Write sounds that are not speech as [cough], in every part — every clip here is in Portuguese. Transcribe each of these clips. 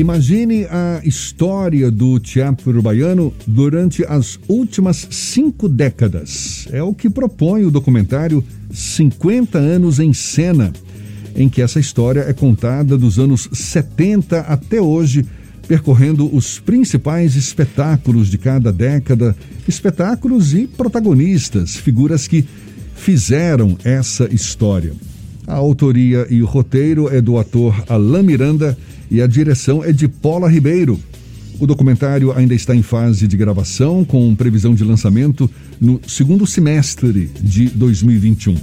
Imagine a história do teatro baiano durante as últimas cinco décadas. É o que propõe o documentário 50 anos em cena, em que essa história é contada dos anos 70 até hoje, percorrendo os principais espetáculos de cada década, espetáculos e protagonistas, figuras que fizeram essa história. A autoria e o roteiro é do ator Alain Miranda e a direção é de Paula Ribeiro. O documentário ainda está em fase de gravação, com previsão de lançamento no segundo semestre de 2021.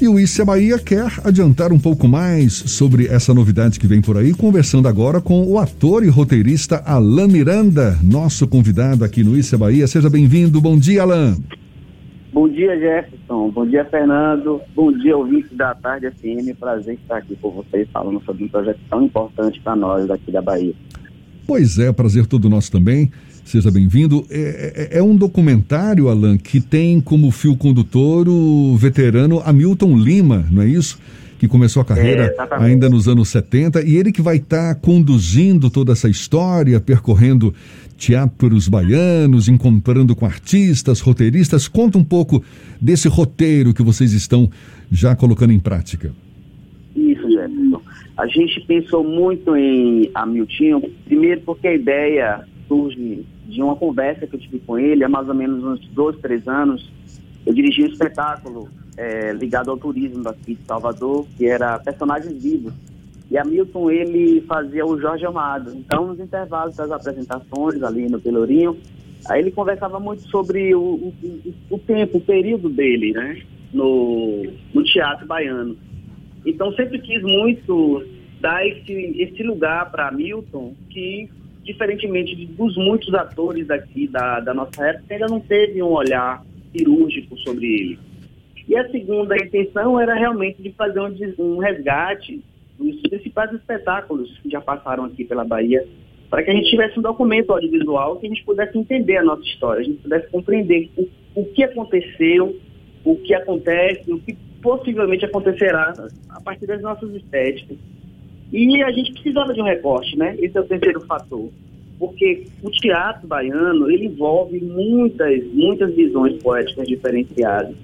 E o Issa Bahia quer adiantar um pouco mais sobre essa novidade que vem por aí, conversando agora com o ator e roteirista Alain Miranda, nosso convidado aqui no Issa Bahia. Seja bem-vindo. Bom dia, Alain. Bom dia, Jefferson. Bom dia, Fernando. Bom dia, ouvinte da Tarde FM. Prazer estar aqui com vocês falando sobre um projeto tão importante para nós daqui da Bahia. Pois é, prazer todo nosso também. Seja bem-vindo. É, é, é, um documentário, Alan, que tem como fio condutor o veterano Hamilton Lima, não é isso? Que começou a carreira é, ainda nos anos 70 e ele que vai estar tá conduzindo toda essa história, percorrendo teatros baianos, encontrando com artistas, roteiristas. Conta um pouco desse roteiro que vocês estão já colocando em prática. Isso, Jefferson. A gente pensou muito em Hamilton, primeiro porque a ideia surge de uma conversa que eu tive com ele há mais ou menos uns dois, três anos. Eu dirigi um espetáculo é, ligado ao turismo daqui de Salvador, que era Personagens Vivos e Hamilton, ele fazia o Jorge Amado. Então, nos intervalos das apresentações ali no Pelourinho, aí ele conversava muito sobre o, o, o tempo, o período dele, né? No, no teatro baiano. Então, sempre quis muito dar esse, esse lugar para Hamilton, que, diferentemente dos muitos atores daqui da, da nossa época, ainda não teve um olhar cirúrgico sobre ele. E a segunda intenção era realmente de fazer um, um resgate dos principais espetáculos que já passaram aqui pela Bahia, para que a gente tivesse um documento audiovisual que a gente pudesse entender a nossa história, a gente pudesse compreender o, o que aconteceu, o que acontece, o que possivelmente acontecerá a partir das nossas estéticas. E a gente precisava de um recorte, né? Esse é o terceiro fator. Porque o teatro baiano, ele envolve muitas, muitas visões poéticas diferenciadas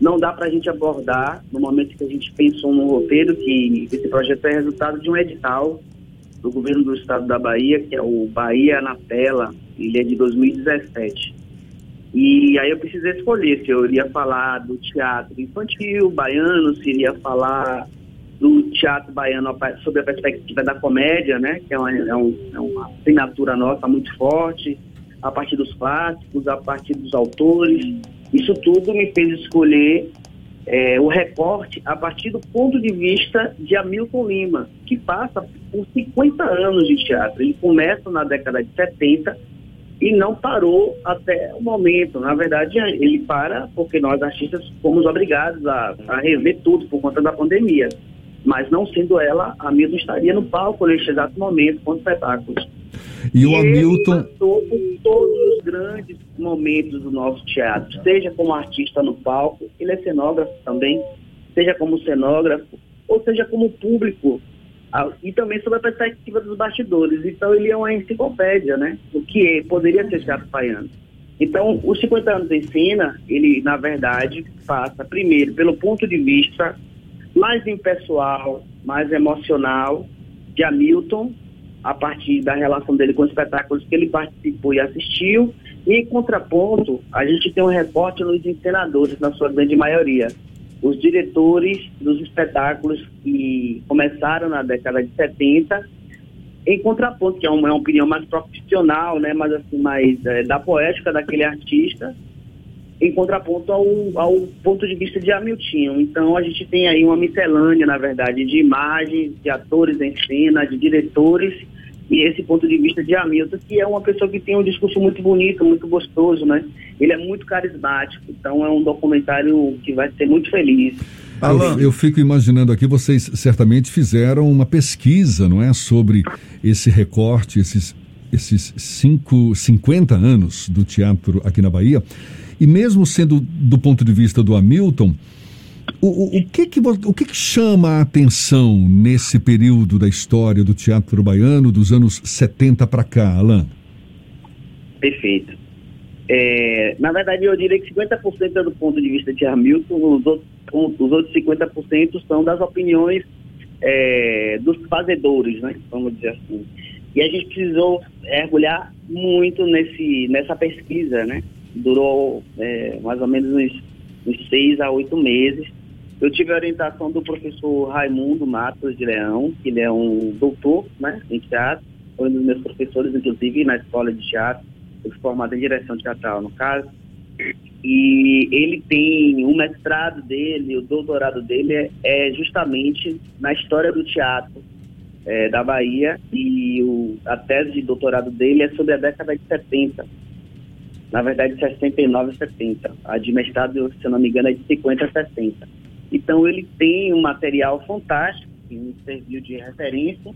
não dá para a gente abordar no momento que a gente pensou no roteiro, que esse projeto é resultado de um edital do governo do estado da Bahia, que é o Bahia na Tela, ele é de 2017. E aí eu precisei escolher se eu iria falar do teatro infantil baiano, se iria falar do teatro baiano sob a perspectiva da comédia, né, que é uma, é, um, é uma assinatura nossa muito forte, a partir dos clássicos, a partir dos autores. Isso tudo me fez escolher é, o recorte a partir do ponto de vista de Hamilton Lima, que passa por 50 anos de teatro. Ele começa na década de 70 e não parou até o momento. Na verdade, ele para porque nós artistas fomos obrigados a, a rever tudo por conta da pandemia. Mas não sendo ela, Hamilton estaria no palco neste exato momento com espetáculos. E, e o Hamilton. Ele passou por todos os grandes momentos do nosso teatro, seja como artista no palco, ele é cenógrafo também, seja como cenógrafo, ou seja como público, e também sob a perspectiva dos bastidores. Então ele é uma enciclopédia, né? O que é, poderia ser teatro baiano. Então, os 50 anos em cena, ele, na verdade, passa, primeiro, pelo ponto de vista mais impessoal, mais emocional de Hamilton, a partir da relação dele com os espetáculos que ele participou e assistiu. E em contraponto, a gente tem um reporte nos encenadores, na sua grande maioria. Os diretores dos espetáculos que começaram na década de 70, em contraponto, que é uma, é uma opinião mais profissional, né, mas assim, mais é, da poética daquele artista, em contraponto ao, ao ponto de vista de Hamilton. Então a gente tem aí uma miscelânea, na verdade, de imagens, de atores em cena, de diretores e esse ponto de vista de Hamilton, que é uma pessoa que tem um discurso muito bonito, muito gostoso, né? Ele é muito carismático, então é um documentário que vai ser muito feliz. Alan, eu fico imaginando aqui, vocês certamente fizeram uma pesquisa, não é, sobre esse recorte, esses, esses cinco, 50 anos do teatro aqui na Bahia. E mesmo sendo do ponto de vista do Hamilton, O, o, o, que, que, o que, que chama a atenção nesse período da história do teatro baiano, dos anos 70 para cá, Alain? Perfeito. É, na verdade, eu diria que 50% é do ponto de vista de Hamilton, os outros, os outros 50% são das opiniões é, dos fazedores, né? Vamos dizer assim. E a gente precisou mergulhar muito nesse, nessa pesquisa, né? Durou é, mais ou menos uns, uns seis a oito meses. Eu tive a orientação do professor Raimundo Matos de Leão, que ele é um doutor né, em teatro, foi um dos meus professores, inclusive, na escola de teatro, formado em direção teatral, no caso. E ele tem o mestrado dele, o doutorado dele é, é justamente na história do teatro é, da Bahia e o, a tese de doutorado dele é sobre a década de 70. Na verdade, 69 e 70. A de mestrado, se eu não me engano, é de 50 a 60. Então, ele tem um material fantástico que me serviu de referência,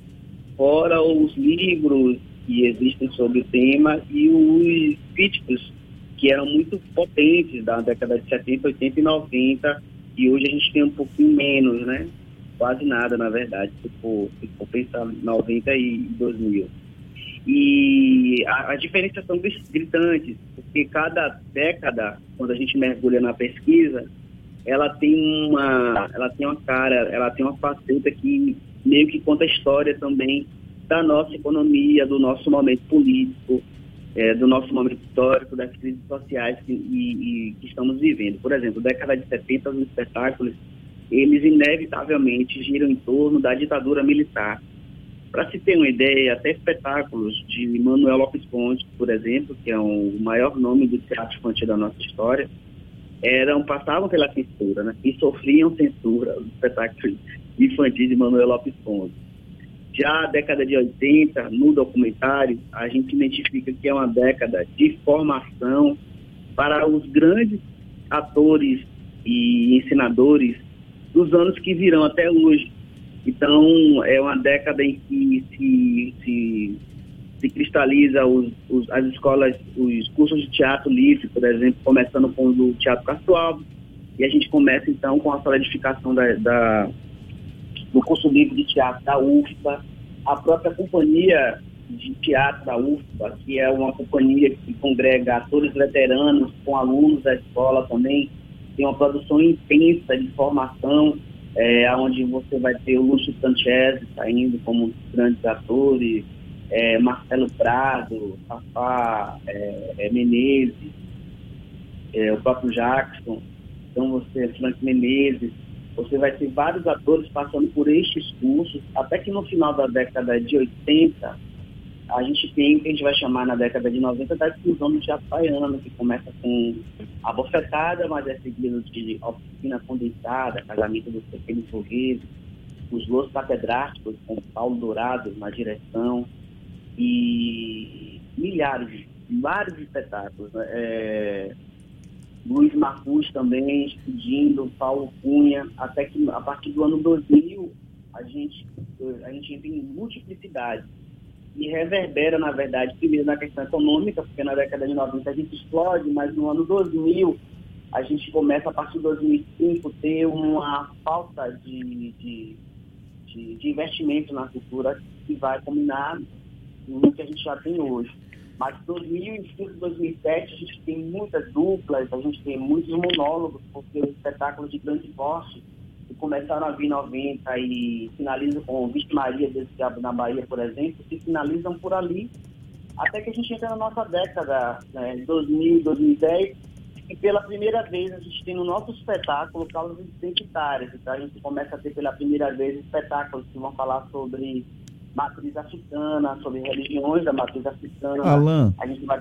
fora os livros que existem sobre o tema e os críticos que eram muito potentes da década de 70, 80 e 90, e hoje a gente tem um pouquinho menos, né? Quase nada, na verdade, se for, se for pensar 90 e 2000. E a, a diferenças são gritantes, porque cada década, quando a gente mergulha na pesquisa, ela tem uma, ela tem uma cara, ela tem uma faceta que meio que conta a história também da nossa economia, do nosso momento político, é, do nosso momento histórico, das crises sociais que, e, e, que estamos vivendo. Por exemplo, década de 70, os espetáculos, eles inevitavelmente giram em torno da ditadura militar. Para se ter uma ideia, até espetáculos de Manuel Lopes Ponte, por exemplo, que é um, o maior nome do teatro infantil da nossa história, eram passavam pela censura, né? E sofriam censura os espetáculos infantis de Manuel Lopes Ponte. Já a década de 80, no documentário, a gente identifica que é uma década de formação para os grandes atores e ensinadores dos anos que virão até hoje. Então, é uma década em que se, se, se cristaliza os, os, as escolas, os cursos de teatro livre, por exemplo, começando com o Teatro Castro Alves, e a gente começa, então, com a solidificação da, da do curso livre de teatro da UFPA, a própria companhia de teatro da UFPA, que é uma companhia que congrega atores veteranos com alunos da escola também, tem uma produção intensa de formação, é, onde você vai ter o Lúcio Sanchez saindo como grandes atores, é, Marcelo Prado, Fafá, é, é, Menezes, é, o próprio Jackson, então você, Frank Menezes, você vai ter vários atores passando por estes cursos, até que no final da década de 80, a gente tem o que a gente vai chamar na década de 90 da exclusão do teatro baiano, que começa com a bofetada, mas é seguido de oficina condensada, casamento dos pequenos burgueses, os louros catedráticos com Paulo Dourado na direção e milhares, vários espetáculos. Né? É, Luiz Marcus também pedindo, Paulo Cunha, até que a partir do ano 2000 a gente, a gente entra em multiplicidade e reverbera, na verdade, primeiro na questão econômica, porque na década de 90 a gente explode, mas no ano 2000 a gente começa, a partir de 2005, ter uma falta de, de, de, de investimento na cultura que vai combinar no que a gente já tem hoje. Mas 2005, 2007, a gente tem muitas duplas, a gente tem muitos monólogos, porque os espetáculos de grande porte que começaram a vir em 90 e finalizam com Vixe Maria desse Diabo na Bahia, por exemplo, se finalizam por ali, até que a gente entra na nossa década, né, 2000, 2010, e pela primeira vez a gente tem no nosso espetáculo causas identitárias. Então a gente começa a ter pela primeira vez espetáculos que vão falar sobre matriz africana, sobre religiões da matriz africana. Alan, a gente vai...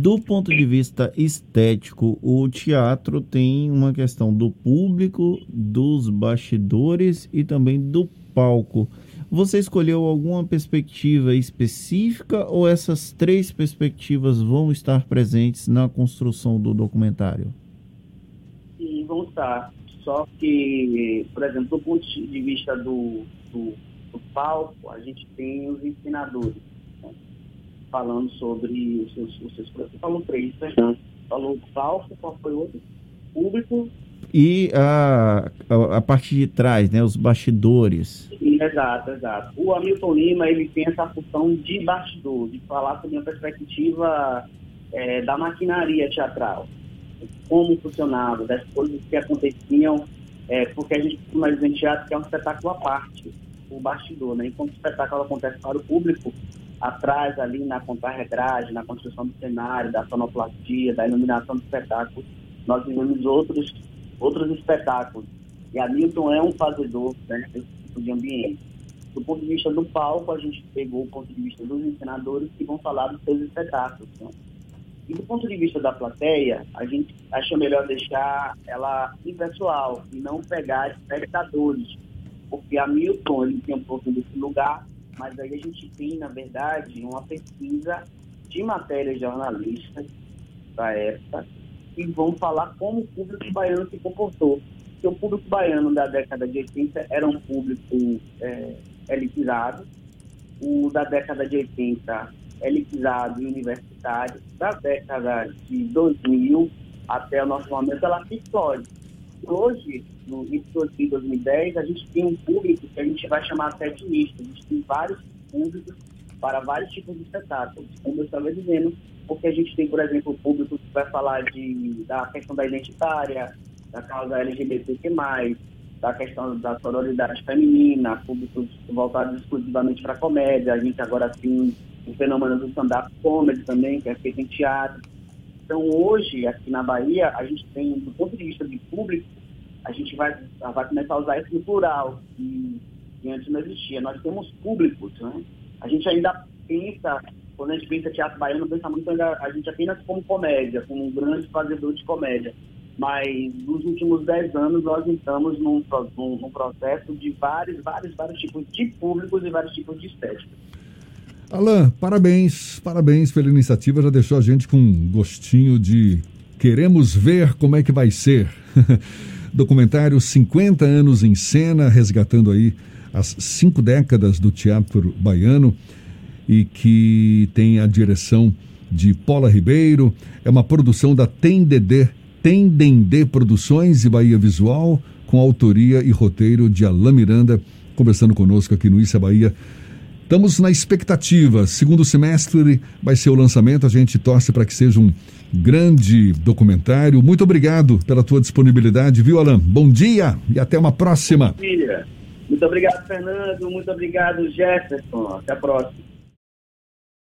do ponto de vista estético, o teatro tem uma questão do público, dos bastidores e também do palco. Você escolheu alguma perspectiva específica ou essas três perspectivas vão estar presentes na construção do documentário? Sim, vão estar. Só que, por exemplo, do ponto de vista do, do do palco, a gente tem os ensinadores? Falando sobre os seus, os seus Você falou três, né? Falou o palco, qual foi o outro? Público e a, a, a, parte de trás, né, os bastidores. Exato, exato. O Hamilton Lima ele tem essa função de bastidor, de falar sobre uma perspectiva é, da maquinaria teatral, como funcionava, das coisas que aconteciam, é, porque a gente costuma dizer em teatro que é um espetáculo à parte, o bastidor, né? Enquanto o espetáculo acontece para o público, atrás ali na contar-regragem, na construção do cenário, da sonoplastia, da iluminação do espetáculo, nós vivemos outros, outros espetáculos. E a Milton é um fazedor né, tipo de ambiente. Do ponto de vista do palco, a gente pegou o ponto de vista dos ensinadores que vão falar dos seus espetáculos. Né? E do ponto de vista da plateia, a gente acha melhor deixar ela impessoal e não pegar espectadores. Porque a Milton ele tem um pouco desse lugar, mas aí a gente tem, na verdade, uma pesquisa de matérias jornalistas da época que vão falar como o público baiano se comportou. Porque o público baiano da década de 80 era um público é, elitizado, o da década de 80 elitizado e universitário, da década de 2000 até o nosso momento, ela se explode. Hoje, no de 2010, a gente tem um público que a gente vai chamar até de misto. A gente tem vários públicos para vários tipos de espetáculos, como eu estava dizendo, porque a gente tem, por exemplo, o público que vai falar de, da questão da identitária, da causa LGBTQ+, da questão da sororidade feminina, públicos voltados exclusivamente para comédia, a gente agora tem o fenômeno do stand-up comedy também, que é feito em teatro. Então, hoje, aqui na Bahia, a gente tem, do ponto de vista de público, a gente vai, vai começar a usar isso no plural, que, que antes não existia. Nós temos públicos, né? A gente ainda pensa, quando a gente pensa teatro baiano, pensa muito ainda, a gente apenas como comédia, como um grande fazedor de comédia. Mas nos últimos dez anos nós estamos num, num, num processo de vários, vários, vários tipos de públicos e vários tipos de estética. Alain, parabéns, parabéns pela iniciativa. Já deixou a gente com um gostinho de queremos ver como é que vai ser. [laughs] Documentário 50 anos em cena, resgatando aí as cinco décadas do teatro baiano e que tem a direção de Paula Ribeiro. É uma produção da Tendedê, Tendendê Produções e Bahia Visual, com autoria e roteiro de Alain Miranda, conversando conosco aqui no Issa Bahia. Estamos na expectativa. Segundo semestre vai ser o lançamento. A gente torce para que seja um grande documentário. Muito obrigado pela tua disponibilidade, viu, Alan? Bom dia e até uma próxima. Muito obrigado, Fernando. Muito obrigado, Jefferson. Até a próxima.